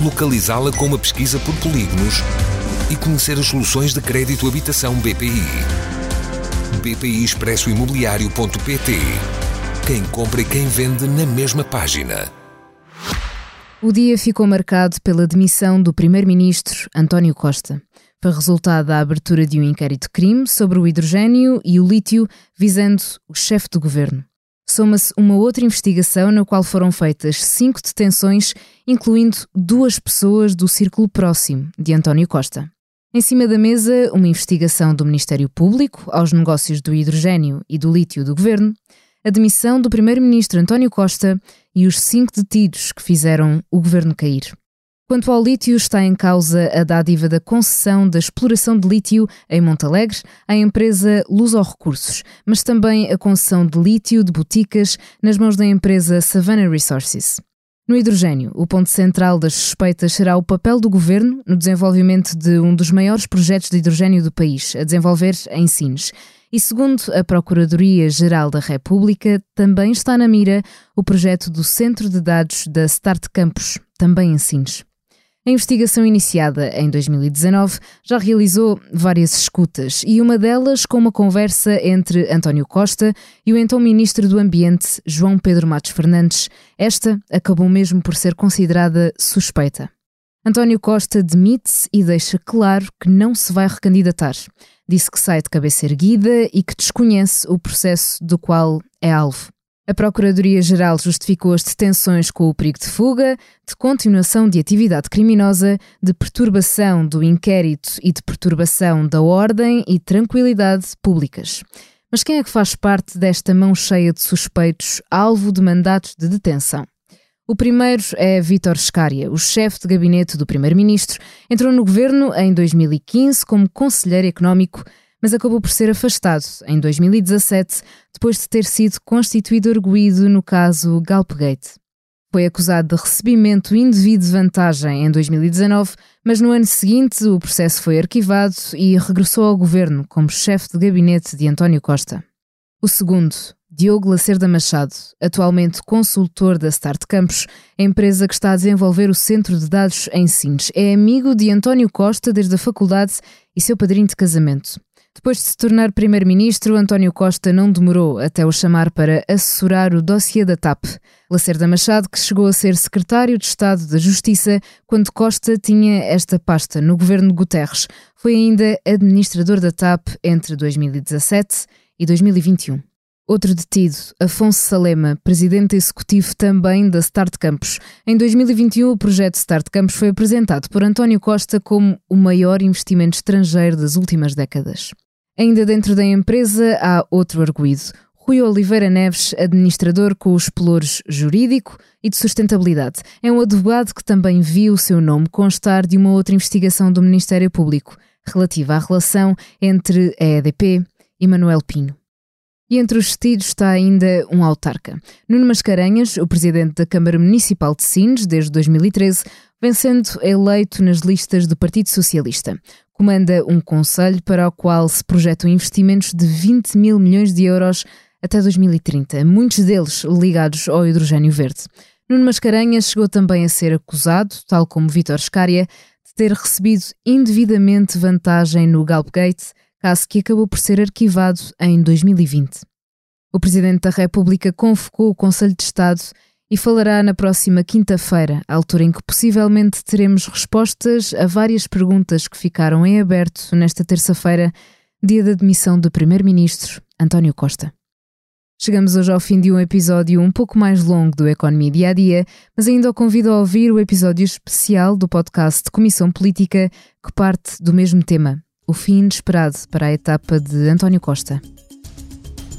localizá-la com uma pesquisa por polígonos e conhecer as soluções de crédito habitação BPI. BPI Expresso Imobiliário.pt Quem compra e quem vende na mesma página. O dia ficou marcado pela demissão do primeiro-ministro António Costa. Foi resultado da abertura de um inquérito crime sobre o hidrogênio e o lítio, visando o chefe do governo. Soma-se uma outra investigação na qual foram feitas cinco detenções, incluindo duas pessoas do círculo próximo de António Costa. Em cima da mesa, uma investigação do Ministério Público aos negócios do hidrogênio e do lítio do governo, a demissão do primeiro-ministro António Costa e os cinco detidos que fizeram o governo cair. Quanto ao lítio, está em causa a dádiva da concessão da exploração de lítio em Montalegre à empresa Luso Recursos, mas também a concessão de lítio de boticas nas mãos da empresa Savannah Resources. No hidrogênio, o ponto central das suspeitas será o papel do governo no desenvolvimento de um dos maiores projetos de hidrogênio do país, a desenvolver em Sines. E segundo a Procuradoria-Geral da República, também está na mira o projeto do Centro de Dados da Start Campus, também em Sines. A investigação iniciada em 2019 já realizou várias escutas e uma delas com uma conversa entre António Costa e o então Ministro do Ambiente, João Pedro Matos Fernandes. Esta acabou mesmo por ser considerada suspeita. António Costa demite-se e deixa claro que não se vai recandidatar. Disse que sai de cabeça erguida e que desconhece o processo do qual é alvo. A Procuradoria-Geral justificou as detenções com o perigo de fuga, de continuação de atividade criminosa, de perturbação do inquérito e de perturbação da ordem e tranquilidade públicas. Mas quem é que faz parte desta mão cheia de suspeitos alvo de mandatos de detenção? O primeiro é Vítor Scária, o chefe de gabinete do primeiro-ministro. Entrou no governo em 2015 como conselheiro económico mas acabou por ser afastado em 2017, depois de ter sido constituído arguído no caso Galpgate. Foi acusado de recebimento indevido de vantagem em 2019, mas no ano seguinte o processo foi arquivado e regressou ao governo como chefe de gabinete de António Costa. O segundo, Diogo Lacerda Machado, atualmente consultor da Start Campus, a empresa que está a desenvolver o centro de dados em Sines, é amigo de António Costa desde a faculdade e seu padrinho de casamento. Depois de se tornar primeiro-ministro, António Costa não demorou até o chamar para assessorar o dossiê da TAP. Lacerda Machado, que chegou a ser secretário de Estado da Justiça quando Costa tinha esta pasta no governo Guterres, foi ainda administrador da TAP entre 2017 e 2021. Outro detido, Afonso Salema, presidente executivo também da Start Campus. Em 2021, o projeto Start Campus foi apresentado por António Costa como o maior investimento estrangeiro das últimas décadas. Ainda dentro da empresa há outro arguído. Rui Oliveira Neves, administrador com os pelouros jurídico e de sustentabilidade. É um advogado que também viu o seu nome constar de uma outra investigação do Ministério Público, relativa à relação entre a EDP e Manuel Pinho. E entre os vestidos está ainda um autarca. Nuno Mascarenhas, o presidente da Câmara Municipal de Sines desde 2013, vem sendo eleito nas listas do Partido Socialista comanda um conselho para o qual se projetam investimentos de 20 mil milhões de euros até 2030, muitos deles ligados ao hidrogênio verde. Nuno Mascarenhas chegou também a ser acusado, tal como Vítor Scária, de ter recebido indevidamente vantagem no Galpgate, caso que acabou por ser arquivado em 2020. O Presidente da República convocou o Conselho de Estado e falará na próxima quinta-feira, altura em que possivelmente teremos respostas a várias perguntas que ficaram em aberto nesta terça-feira, dia da demissão do Primeiro-Ministro António Costa. Chegamos hoje ao fim de um episódio um pouco mais longo do Economia Dia a Dia, mas ainda o convido a ouvir o episódio especial do podcast de Comissão Política que parte do mesmo tema, o fim inesperado para a etapa de António Costa.